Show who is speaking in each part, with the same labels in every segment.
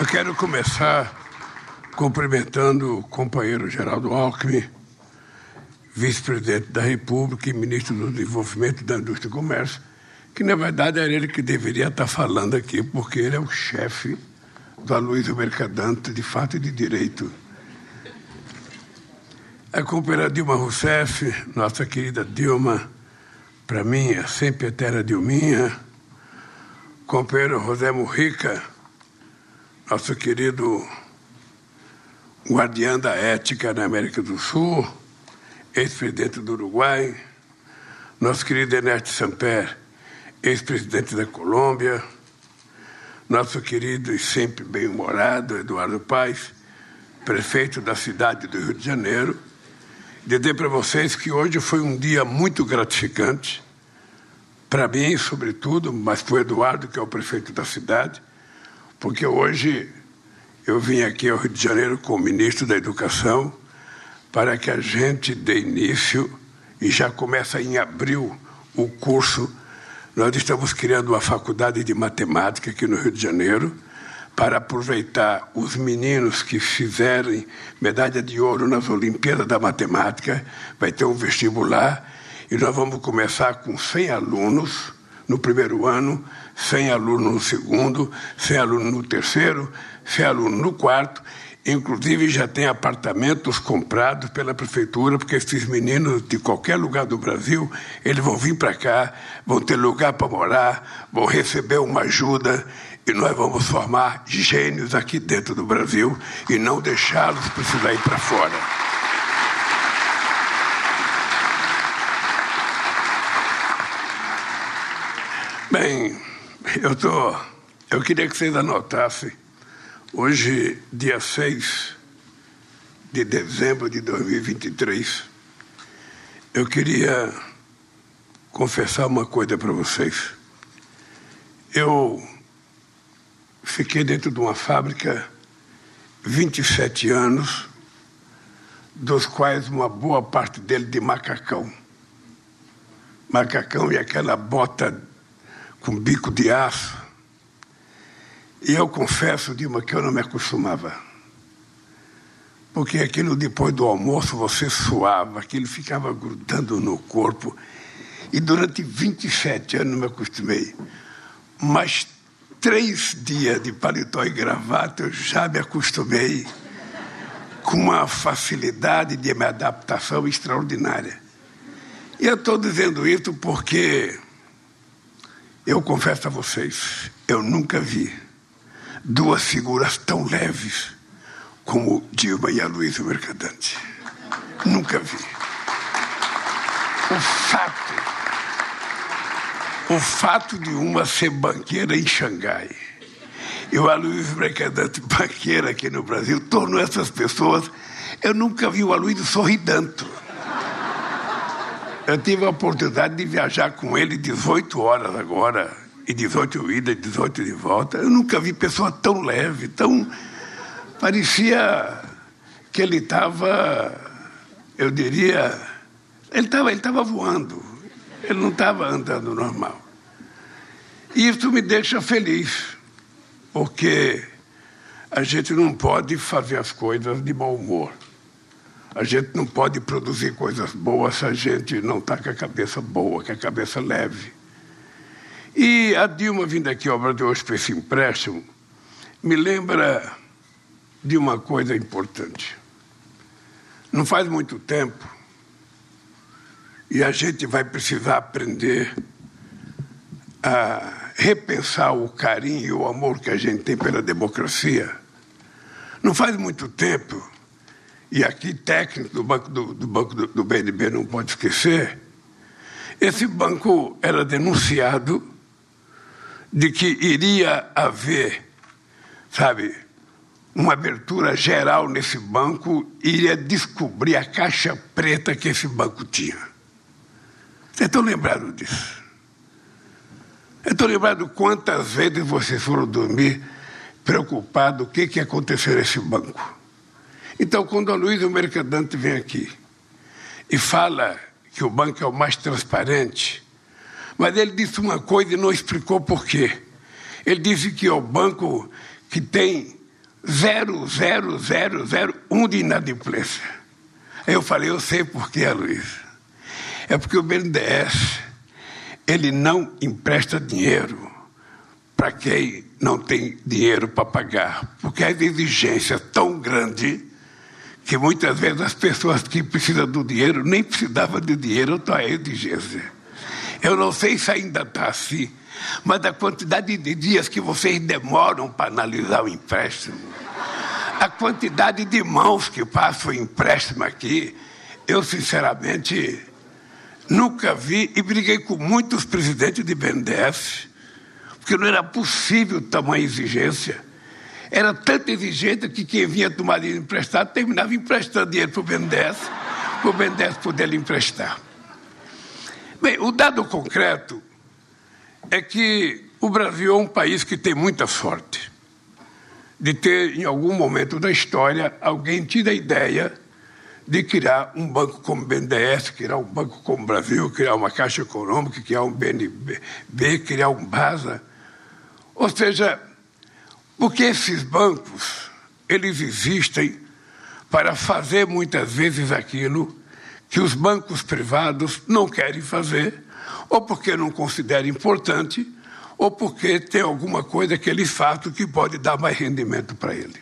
Speaker 1: Eu quero começar cumprimentando o companheiro Geraldo Alckmin, vice-presidente da República e ministro do Desenvolvimento da Indústria e Comércio, que na verdade era ele que deveria estar falando aqui, porque ele é o chefe do Aloysio Mercadante, de fato e de direito. A companheira Dilma Rousseff, nossa querida Dilma, para mim é sempre eterna Dilminha, companheiro José Murrica, nosso querido guardião da ética na América do Sul, ex-presidente do Uruguai, nosso querido Ernesto Samper, ex-presidente da Colômbia, nosso querido e sempre bem-humorado Eduardo Paes, prefeito da cidade do Rio de Janeiro, dizer para vocês que hoje foi um dia muito gratificante, para mim, sobretudo, mas para o Eduardo, que é o prefeito da cidade, porque hoje eu vim aqui ao Rio de Janeiro com o ministro da Educação para que a gente dê início e já começa em abril o curso. Nós estamos criando uma faculdade de matemática aqui no Rio de Janeiro para aproveitar os meninos que fizerem medalha de ouro nas Olimpíadas da Matemática, vai ter um vestibular e nós vamos começar com 100 alunos no primeiro ano, 100 alunos no segundo, 100 alunos no terceiro, 100 alunos no quarto. Inclusive, já tem apartamentos comprados pela prefeitura, porque esses meninos de qualquer lugar do Brasil, eles vão vir para cá, vão ter lugar para morar, vão receber uma ajuda e nós vamos formar gênios aqui dentro do Brasil e não deixá-los precisar ir para fora. Bem, eu tô, eu queria que vocês anotassem. Hoje, dia 6 de dezembro de 2023, eu queria confessar uma coisa para vocês. Eu fiquei dentro de uma fábrica 27 anos, dos quais uma boa parte dele de macacão. Macacão e aquela bota com bico de aço. E eu confesso, Dilma, que eu não me acostumava. Porque aquilo depois do almoço você suava, aquilo ficava grudando no corpo. E durante 27 anos me acostumei. Mas três dias de paletó e gravata eu já me acostumei com uma facilidade de adaptação extraordinária. E eu estou dizendo isso porque eu confesso a vocês, eu nunca vi duas figuras tão leves como Dilma e a Luísa Mercadante. Nunca vi. O fato, o fato de uma ser banqueira em Xangai e o Aloysio Mercadante banqueira aqui no Brasil tornou essas pessoas. Eu nunca vi o Aloysio tanto. Eu tive a oportunidade de viajar com ele 18 horas agora, e 18 ida e 18 de volta. Eu nunca vi pessoa tão leve, tão. Parecia que ele estava, eu diria, ele estava ele tava voando, ele não estava andando normal. E isso me deixa feliz, porque a gente não pode fazer as coisas de mau humor. A gente não pode produzir coisas boas se a gente não está com a cabeça boa, com a cabeça leve. E a Dilma vindo aqui ao Brasil hoje para esse empréstimo me lembra de uma coisa importante. Não faz muito tempo e a gente vai precisar aprender a repensar o carinho e o amor que a gente tem pela democracia. Não faz muito tempo e aqui técnico do banco do, do banco do, do BNB não pode esquecer, esse banco era denunciado de que iria haver, sabe, uma abertura geral nesse banco e iria descobrir a caixa preta que esse banco tinha. Vocês estão lembrados disso? Eu estou lembrado quantas vezes vocês foram dormir preocupados o que, que ia acontecer nesse banco. Então, quando a Luísa Mercadante vem aqui e fala que o banco é o mais transparente, mas ele disse uma coisa e não explicou por quê. Ele disse que é o banco que tem 0,0001 de inadimplência. Aí eu falei, eu sei por quê, Luiz. É porque o BNDES ele não empresta dinheiro para quem não tem dinheiro para pagar, porque a exigência é tão grande que muitas vezes as pessoas que precisam do dinheiro nem precisavam de dinheiro, então a exigência. Eu não sei se ainda está assim, mas a quantidade de dias que vocês demoram para analisar o empréstimo, a quantidade de mãos que passam o empréstimo aqui, eu sinceramente nunca vi e briguei com muitos presidentes de BNDES, porque não era possível tamanha exigência. Era tanta exigência que quem vinha tomar dinheiro emprestado terminava emprestando dinheiro para o BNDES, para o BNDES poder lhe emprestar. Bem, o dado concreto é que o Brasil é um país que tem muita sorte de ter, em algum momento da história, alguém tido a ideia de criar um banco como o BNDES, criar um banco como o Brasil, criar uma Caixa Econômica, criar um BNB, criar um BASA. Ou seja, porque esses bancos, eles existem para fazer muitas vezes aquilo que os bancos privados não querem fazer, ou porque não consideram importante, ou porque tem alguma coisa que eles fazem que pode dar mais rendimento para ele.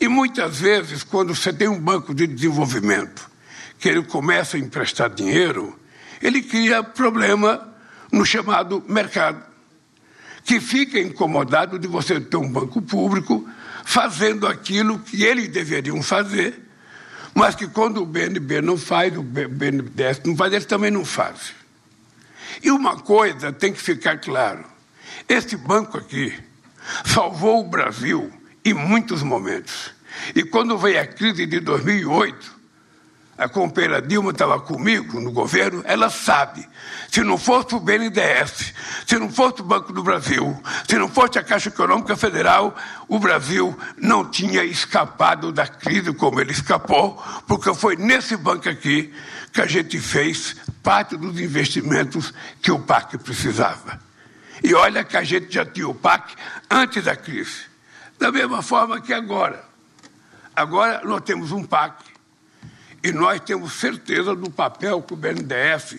Speaker 1: E muitas vezes, quando você tem um banco de desenvolvimento que ele começa a emprestar dinheiro, ele cria problema no chamado mercado, que fica incomodado de você ter um banco público fazendo aquilo que eles deveriam fazer, mas que quando o BNB não faz, o BNDES não faz, eles também não fazem. E uma coisa tem que ficar claro: esse banco aqui salvou o Brasil em muitos momentos. E quando veio a crise de 2008, a companheira Dilma estava comigo no governo, ela sabe. Se não fosse o BNDES, se não fosse o Banco do Brasil, se não fosse a Caixa Econômica Federal, o Brasil não tinha escapado da crise como ele escapou, porque foi nesse banco aqui que a gente fez parte dos investimentos que o PAC precisava. E olha que a gente já tinha o PAC antes da crise. Da mesma forma que agora. Agora nós temos um PAC e nós temos certeza do papel que o BNDES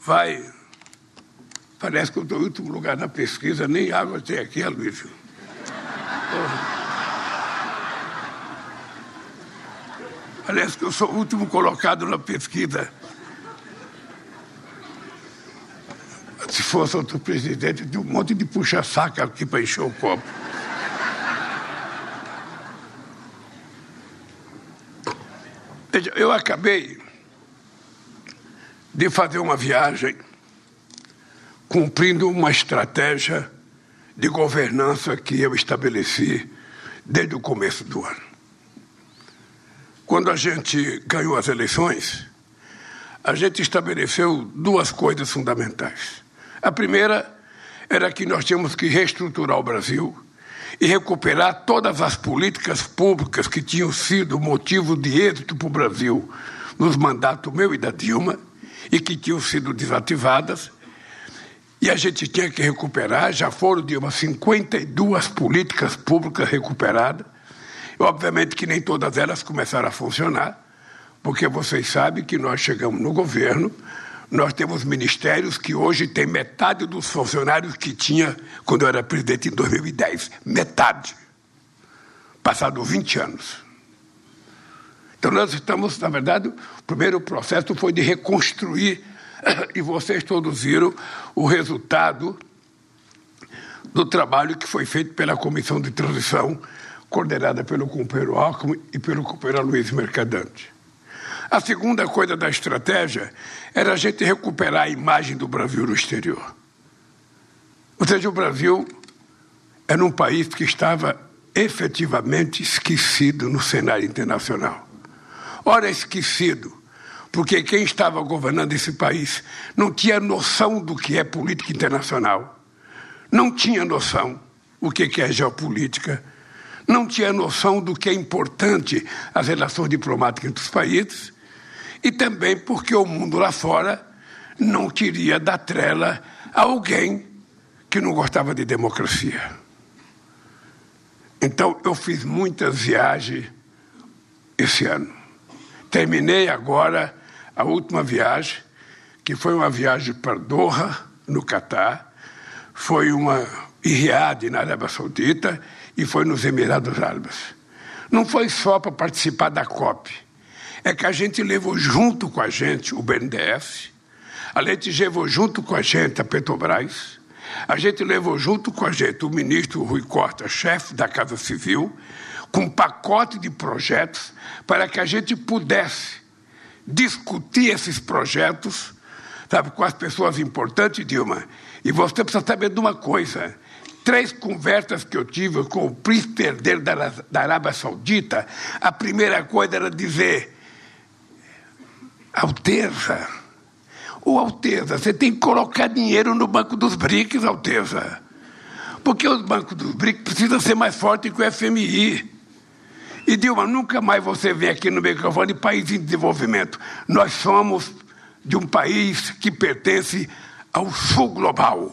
Speaker 1: vai. Parece que eu estou em último lugar na pesquisa, nem água tem aqui, Aloysio. Parece que eu sou o último colocado na pesquisa. Se fosse outro presidente, de um monte de puxa-saca aqui para encher o copo. Veja, eu acabei de fazer uma viagem cumprindo uma estratégia de governança que eu estabeleci desde o começo do ano. Quando a gente ganhou as eleições, a gente estabeleceu duas coisas fundamentais. A primeira era que nós tínhamos que reestruturar o Brasil e recuperar todas as políticas públicas que tinham sido motivo de êxito para o Brasil nos mandatos meu e da Dilma e que tinham sido desativadas. E a gente tinha que recuperar, já foram, Dilma, 52 políticas públicas recuperadas. Obviamente que nem todas elas começaram a funcionar, porque vocês sabem que nós chegamos no governo nós temos ministérios que hoje têm metade dos funcionários que tinha quando eu era presidente em 2010. Metade. Passado 20 anos. Então, nós estamos, na verdade, o primeiro processo foi de reconstruir, e vocês todos viram o resultado do trabalho que foi feito pela Comissão de Transição, coordenada pelo companheiro Alckmin e pelo companheiro Luiz Mercadante. A segunda coisa da estratégia era a gente recuperar a imagem do Brasil no exterior. Ou seja, o Brasil era um país que estava efetivamente esquecido no cenário internacional. Ora, esquecido, porque quem estava governando esse país não tinha noção do que é política internacional, não tinha noção o que é geopolítica, não tinha noção do que é importante as relações diplomáticas entre os países e também porque o mundo lá fora não queria dar trela a alguém que não gostava de democracia. Então, eu fiz muitas viagens esse ano. Terminei agora a última viagem, que foi uma viagem para Doha, no Catar, foi uma em Riad, na Arábia Saudita, e foi nos Emirados Árabes. Não foi só para participar da COP, é que a gente levou junto com a gente o BNDES, a gente levou junto com a gente a Petrobras, a gente levou junto com a gente o ministro Rui Costa, chefe da Casa Civil, com um pacote de projetos para que a gente pudesse discutir esses projetos, sabe, com as pessoas importantes, Dilma. E você precisa saber de uma coisa: três conversas que eu tive com o príncipe herdeiro da, da Arábia Saudita, a primeira coisa era dizer: Alteza, ô Alteza, você tem que colocar dinheiro no Banco dos BRICS, Alteza. Porque os bancos dos BRICS precisam ser mais fortes que o FMI. E Dilma, nunca mais você vem aqui no microfone país em desenvolvimento. Nós somos de um país que pertence ao sul global.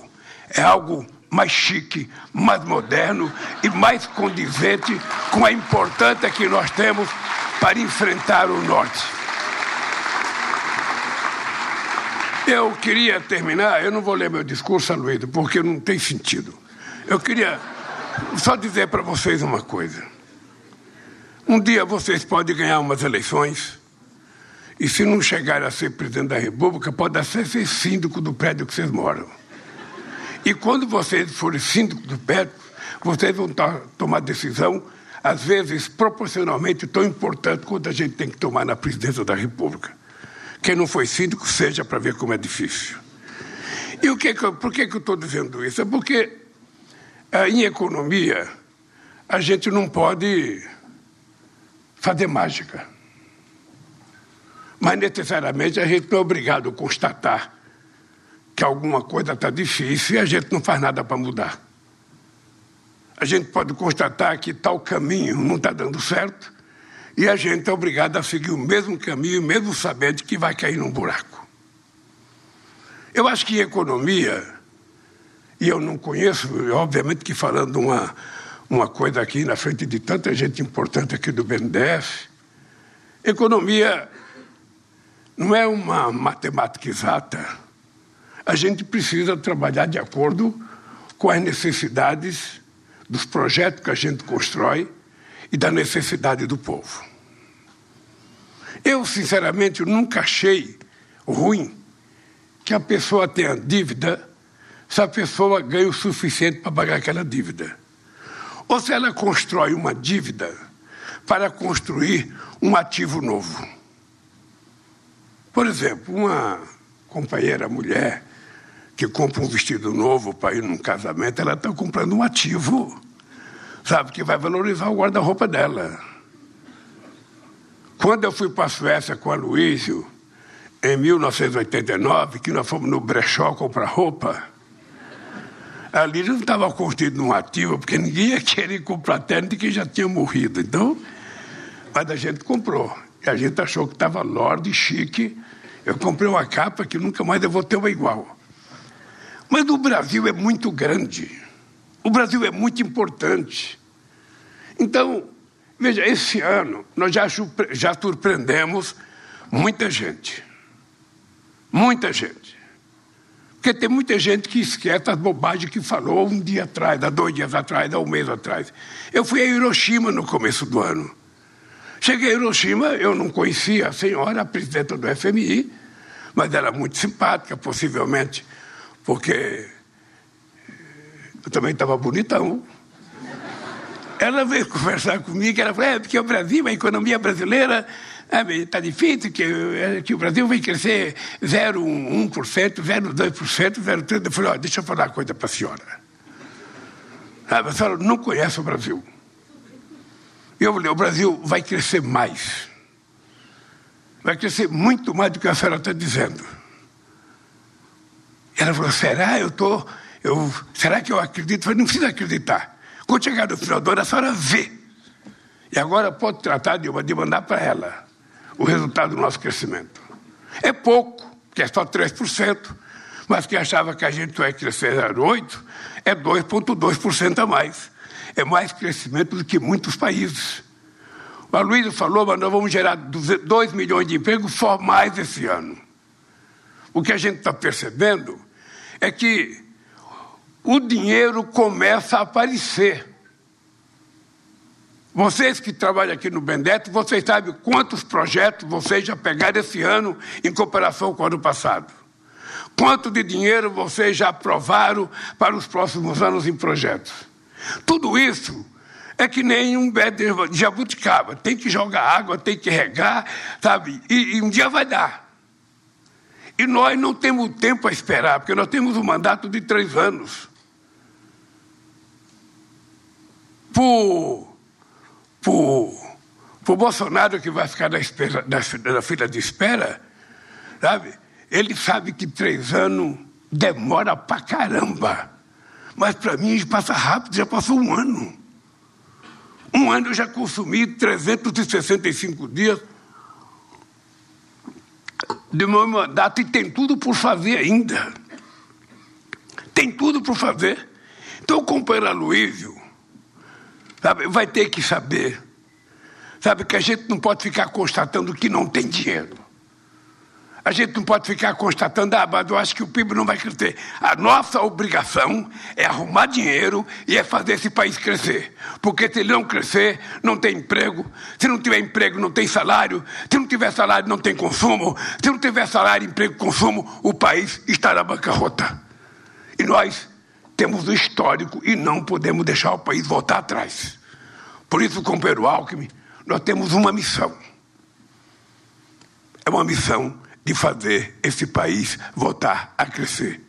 Speaker 1: É algo mais chique, mais moderno e mais condizente com a importância que nós temos para enfrentar o norte. Eu queria terminar, eu não vou ler meu discurso, Aloysio, porque não tem sentido. Eu queria só dizer para vocês uma coisa. Um dia vocês podem ganhar umas eleições e, se não chegarem a ser presidente da República, pode até ser síndico do prédio que vocês moram. E quando vocês forem síndico do prédio, vocês vão tomar decisão, às vezes proporcionalmente tão importante quanto a gente tem que tomar na presidência da República. Quem não foi síndico, seja para ver como é difícil. E o que, que por que, que eu estou dizendo isso? É porque eh, em economia a gente não pode fazer mágica. Mas necessariamente a gente não é obrigado a constatar que alguma coisa está difícil e a gente não faz nada para mudar. A gente pode constatar que tal caminho não está dando certo e a gente é obrigado a seguir o mesmo caminho, mesmo sabendo que vai cair num buraco. Eu acho que em economia, e eu não conheço, obviamente que falando uma, uma coisa aqui na frente de tanta gente importante aqui do BNDES. Economia não é uma matemática exata. A gente precisa trabalhar de acordo com as necessidades dos projetos que a gente constrói e da necessidade do povo. Eu, sinceramente, nunca achei ruim que a pessoa tenha dívida se a pessoa ganha o suficiente para pagar aquela dívida ou se ela constrói uma dívida para construir um ativo novo. Por exemplo, uma companheira mulher que compra um vestido novo para ir num casamento, ela está comprando um ativo, sabe, que vai valorizar o guarda-roupa dela. Quando eu fui para a Suécia com a Luísio, em 1989, que nós fomos no brechó comprar roupa, ali não estava construído num ativo, porque ninguém ia querer comprar terno de quem já tinha morrido. Então, mas a gente comprou. E a gente achou que estava lorde, chique. Eu comprei uma capa que nunca mais eu vou ter uma igual. Mas o Brasil é muito grande. O Brasil é muito importante. Então, veja, esse ano nós já, já surpreendemos muita gente. Muita gente. Porque tem muita gente que esquece as bobagens que falou um dia atrás, há dois dias atrás, há um mês atrás. Eu fui a Hiroshima no começo do ano. Cheguei a Hiroshima, eu não conhecia a senhora, a presidenta do FMI, mas era muito simpática, possivelmente, porque eu também estava bonitão. Ela veio conversar comigo, ela falou, é, porque o Brasil, a economia brasileira Está difícil, que, é, que o Brasil vai crescer 0,1%, 0,2%, 0,3%. Eu falei, ó, deixa eu falar uma coisa para a senhora. A senhora não conhece o Brasil. Eu falei, o Brasil vai crescer mais. Vai crescer muito mais do que a senhora está dizendo. Ela falou, será? Eu tô, eu, será que eu acredito? Eu falei, não precisa acreditar. Quando chegar no final do ano, a senhora vê. E agora pode tratar de, de mandar para ela o resultado do nosso crescimento. É pouco, que é só 3%, mas que achava que a gente vai crescer 0,8%, é 2,2% a mais. é mais crescimento do que muitos países. O Aloysio falou, mas nós vamos gerar 2 milhões de empregos formais esse ano. O que a gente está percebendo é que o dinheiro começa a aparecer. Vocês que trabalham aqui no Bendeto, vocês sabem quantos projetos vocês já pegaram esse ano em comparação com o ano passado. Quanto de dinheiro vocês já aprovaram para os próximos anos em projetos. Tudo isso é que nem um pé de jabuticaba. Tem que jogar água, tem que regar, sabe? E, e um dia vai dar. E nós não temos tempo a esperar, porque nós temos um mandato de três anos. Por, por Bolsonaro, que vai ficar na, espera, na, na fila de espera, sabe? Ele sabe que três anos demora pra caramba. Mas para mim passa rápido, já passou um ano. Um ano eu já consumi 365 dias de meu mandato e tem tudo por fazer ainda. Tem tudo por fazer. Então o companheiro Aloysio sabe, vai ter que saber sabe, que a gente não pode ficar constatando que não tem dinheiro. A gente não pode ficar constatando, ah, mas eu acho que o PIB não vai crescer. A nossa obrigação é arrumar dinheiro e é fazer esse país crescer. Porque se ele não crescer, não tem emprego. Se não tiver emprego, não tem salário. Se não tiver salário, não tem consumo. Se não tiver salário, emprego, consumo, o país está na bancarrota. E nós temos o histórico e não podemos deixar o país voltar atrás. Por isso, companheiro Alckmin, nós temos uma missão. É uma missão de fazer esse país voltar a crescer.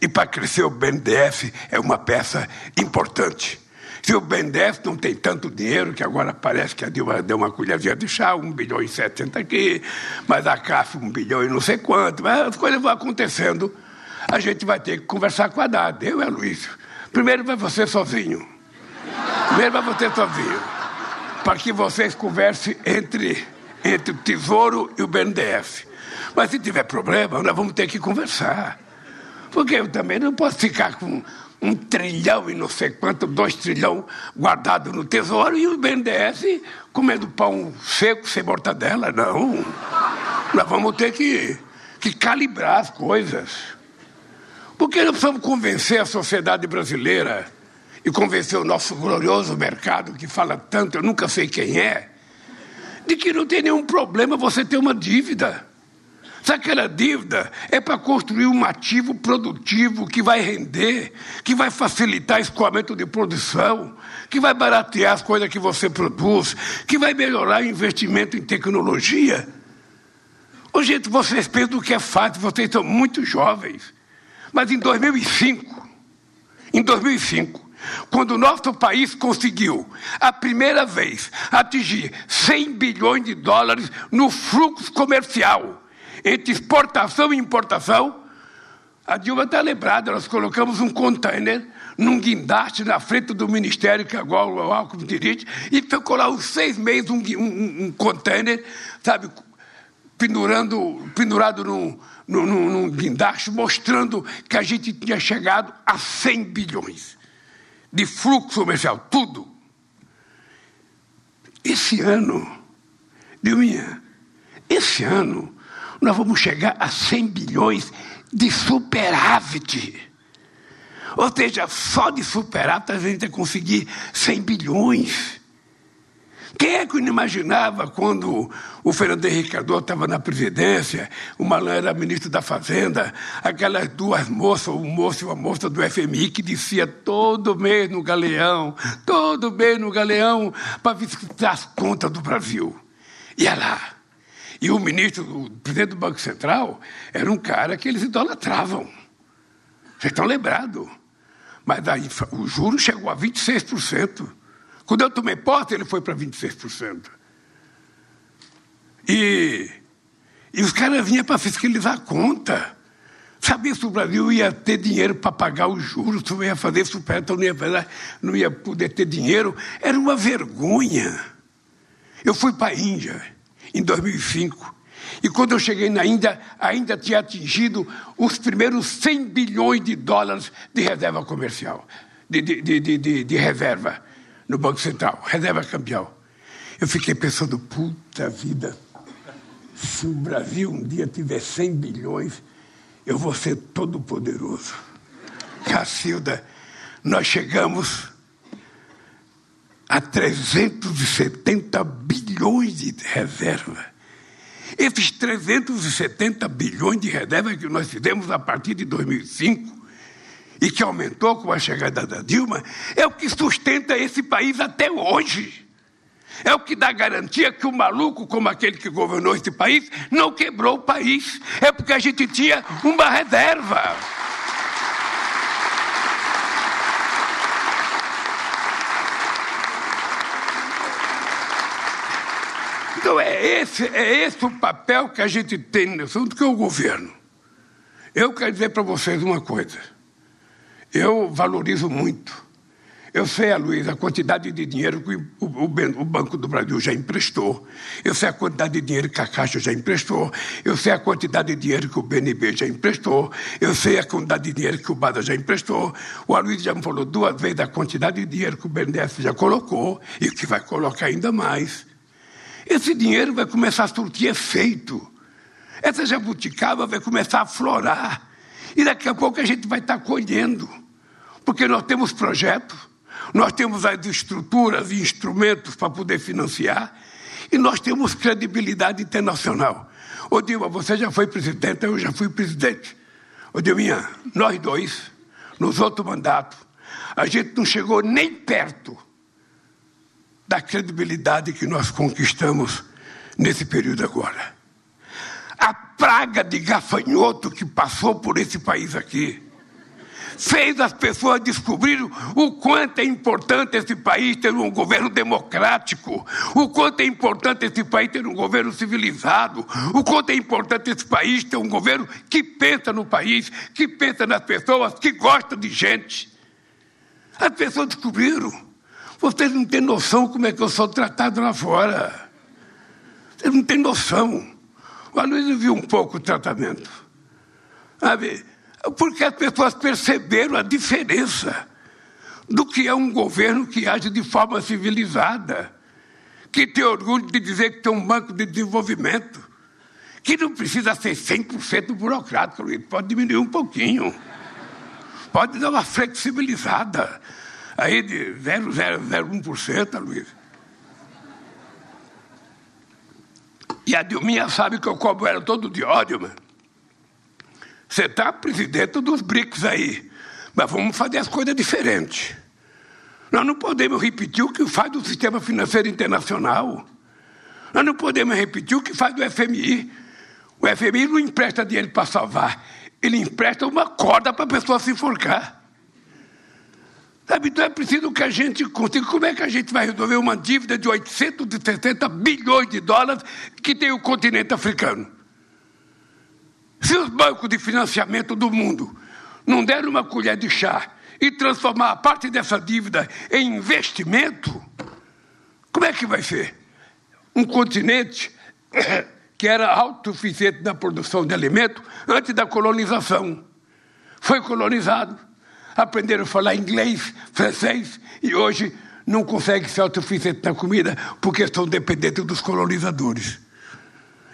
Speaker 1: E para crescer o BNDES é uma peça importante. Se o BNDES não tem tanto dinheiro, que agora parece que a Dilma deu uma colherzinha de chá, um bilhão e setenta aqui, mas a CAF um bilhão e não sei quanto, mas as coisas vão acontecendo, a gente vai ter que conversar com a Haddad, eu e a Luiz. Primeiro vai você sozinho. Primeiro vai você sozinho. Para que vocês conversem entre, entre o Tesouro e o BNDES. Mas se tiver problema, nós vamos ter que conversar. Porque eu também não posso ficar com um trilhão e não sei quanto, dois trilhão guardado no tesouro e o BNDES comendo pão seco sem mortadela. Não. Nós vamos ter que, que calibrar as coisas. Porque nós precisamos convencer a sociedade brasileira e convencer o nosso glorioso mercado, que fala tanto, eu nunca sei quem é, de que não tem nenhum problema você ter uma dívida. Se aquela dívida é para construir um ativo produtivo que vai render, que vai facilitar escoamento de produção, que vai baratear as coisas que você produz, que vai melhorar o investimento em tecnologia. Ô, gente, vocês pensam que é fácil, vocês são muito jovens. Mas em 2005, em 2005, quando o nosso país conseguiu, a primeira vez, atingir 100 bilhões de dólares no fluxo comercial, entre exportação e importação, a Dilma está lembrada, nós colocamos um container num guindaste na frente do ministério, que agora o Alckmin dirige, e ficou lá uns seis meses um, um, um container, sabe, pendurando, pendurado num, num, num guindaste, mostrando que a gente tinha chegado a 100 bilhões de fluxo comercial, tudo. Esse ano, Dilminha, esse ano, nós vamos chegar a 100 bilhões de superávit. Ou seja, só de superávit a gente vai conseguir 100 bilhões. Quem é que imaginava quando o Fernando Henrique Cardoso estava na presidência, o Malan era ministro da Fazenda, aquelas duas moças, o moço e uma moça do FMI que descia todo mês no galeão, todo mês no galeão, para visitar as contas do Brasil. Ia lá, e o ministro, o presidente do Banco Central, era um cara que eles idolatravam. Vocês estão lembrados. Mas aí, o juro chegou a 26%. Quando eu tomei posse, ele foi para 26%. E, e os caras vinham para fiscalizar a conta. Sabia se o Brasil ia ter dinheiro para pagar os juros, se ia fazer superávit, não ia, não ia poder ter dinheiro. Era uma vergonha. Eu fui para a Índia em 2005. E quando eu cheguei na Índia, ainda tinha atingido os primeiros 100 bilhões de dólares de reserva comercial, de, de, de, de reserva. No Banco Central, reserva cambial. Eu fiquei pensando, puta vida, se o Brasil um dia tiver 100 bilhões, eu vou ser todo poderoso. Cacilda, nós chegamos a 370 bilhões de reserva. Esses 370 bilhões de reserva que nós fizemos a partir de 2005 e que aumentou com a chegada da Dilma, é o que sustenta esse país até hoje. É o que dá garantia que o maluco, como aquele que governou esse país, não quebrou o país. É porque a gente tinha uma reserva. Então é esse, é esse o papel que a gente tem nesse assunto, que é o governo. Eu quero dizer para vocês uma coisa. Eu valorizo muito eu sei, Luiz, a quantidade de dinheiro que o, o, o, Banco do Brasil já emprestou. Eu sei a quantidade de dinheiro que a Caixa já emprestou. Eu sei a quantidade de dinheiro que o BNB já emprestou. Eu sei a quantidade de dinheiro que o BADA já emprestou. O Luiz já me falou duas vezes a quantidade de dinheiro que o BNDES já colocou e que vai colocar ainda mais. Esse dinheiro vai começar a surtir efeito. Essa jabuticaba vai começar a florar. E daqui a pouco a gente vai estar colhendo. Porque nós temos projetos nós temos as estruturas e instrumentos para poder financiar e nós temos credibilidade internacional. Ô Dilma, você já foi presidente, eu já fui presidente. Ô Dilma, nós dois, nos outros mandatos, a gente não chegou nem perto da credibilidade que nós conquistamos nesse período agora. Praga de gafanhoto que passou por esse país aqui fez as pessoas descobrirem o quanto é importante esse país ter um governo democrático, o quanto é importante esse país ter um governo civilizado, o quanto é importante esse país ter um governo que pensa no país, que pensa nas pessoas, que gosta de gente. As pessoas descobriram. Vocês não têm noção como é que eu sou tratado lá fora. Vocês não têm noção. O Aloysio viu um pouco o tratamento. Sabe? Porque as pessoas perceberam a diferença do que é um governo que age de forma civilizada, que tem orgulho de dizer que tem um banco de desenvolvimento, que não precisa ser 100% burocrático, pode diminuir um pouquinho, pode dar uma flexibilizada aí de 0,001%, Luiz. E a Dilminha sabe que eu cobro ela todo de ódio, mano. Você está presidente dos BRICS aí, mas vamos fazer as coisas diferentes. Nós não podemos repetir o que faz do sistema financeiro internacional. Nós não podemos repetir o que faz do FMI. O FMI não empresta dinheiro para salvar, ele empresta uma corda para a pessoa se enforcar. Sabe, então é preciso que a gente consiga. Como é que a gente vai resolver uma dívida de 860 bilhões de dólares que tem o continente africano? Se os bancos de financiamento do mundo não deram uma colher de chá e transformar a parte dessa dívida em investimento, como é que vai ser? Um continente que era autossuficiente na produção de alimento antes da colonização. Foi colonizado, aprenderam a falar inglês, francês e hoje não consegue ser autossuficiente na comida porque estão dependentes dos colonizadores.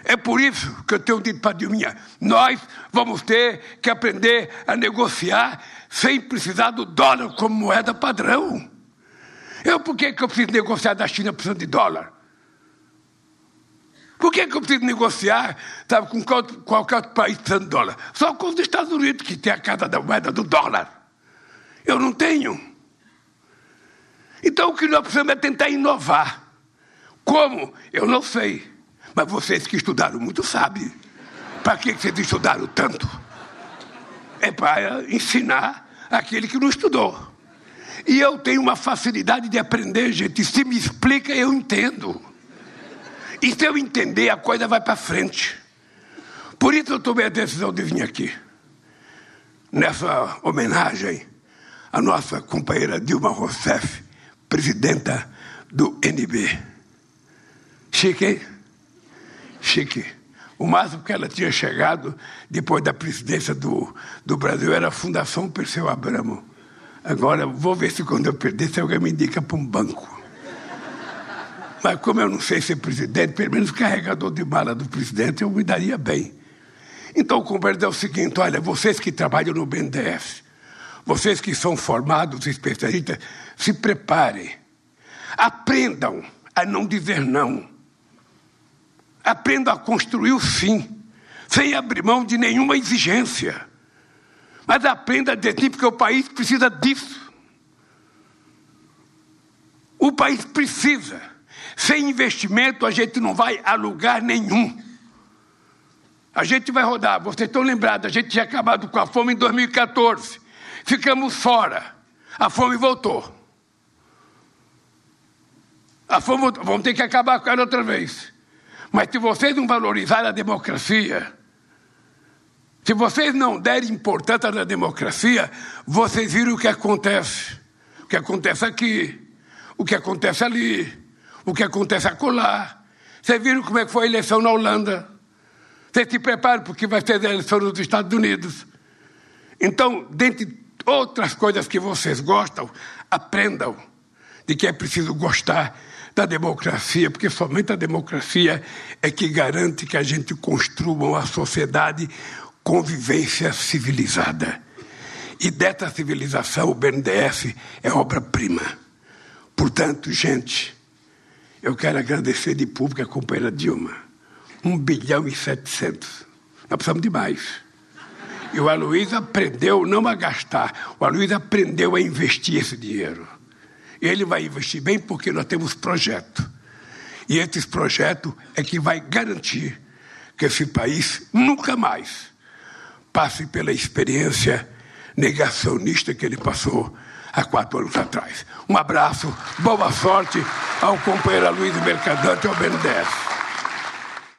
Speaker 1: É por isso que eu tenho dito para a Dilminha: nós vamos ter que aprender a negociar sem precisar do dólar como moeda padrão. Eu, por que, que eu preciso negociar da China precisando de dólar? Por que, que eu preciso negociar sabe, com qualquer outro país precisando de dólar? Só com os Estados Unidos, que tem a casa da moeda do dólar. Eu não tenho. Então, o que nós precisamos é tentar inovar. Como? Eu não sei. Mas vocês que estudaram muito sabem. Para que vocês estudaram tanto? É para ensinar aquele que não estudou. E eu tenho uma facilidade de aprender, gente. Se me explica, eu entendo. E se eu entender, a coisa vai para frente. Por isso eu tomei a decisão de vir aqui. Nessa homenagem à nossa companheira Dilma Rousseff, presidenta do NB. Chique, hein? chique. O máximo que ela tinha chegado depois da presidência do, do Brasil era a Fundação Perseu Abramo. Agora, vou ver se quando eu perder, se alguém me indica para um banco. Mas como eu não sei ser presidente, pelo menos carregador de mala do presidente, eu me daria bem. Então, o conversa é o seguinte: olha, vocês que trabalham no BNDES, vocês que são formados especialistas, se preparem. Aprendam a não dizer não. Aprendam a construir o sim, sem abrir mão de nenhuma exigência. Mas aprenda a dizer porque o país precisa disso. O país precisa. Sem investimento, a gente não vai a lugar nenhum. A gente vai rodar. Vocês estão lembrados, a gente tinha acabado com a fome em 2014. Ficamos fora. A fome voltou. A fome voltou. Vamos ter que acabar com ela outra vez. Mas se vocês não valorizarem a democracia, se vocês não derem importância na democracia, vocês viram o que acontece. O que acontece aqui, o que acontece ali, o que acontece acolá. Vocês viram como é que foi a eleição na Holanda. Vocês se preparam porque vai ter a eleição nos Estados Unidos. Então, dentre outras coisas que vocês gostam, aprendam de que é preciso gostar da democracia, porque somente a democracia é que garante que a gente construa uma sociedade convivência civilizada. E dessa civilização, o BNDES é obra-prima. Portanto, gente, eu quero agradecer de público a companheira Dilma. Um bilhão e setecentos. Nós precisamos de mais. E o Aloysio aprendeu não a gastar, o Aloysio aprendeu a investir esse dinheiro. Ele vai investir bem porque nós temos projeto. E esses projetos é que vai garantir que esse país nunca mais passe pela experiência negacionista que ele passou há quatro anos atrás. Um abraço, boa sorte ao companheiro Luiz Mercadante e ao BNDES.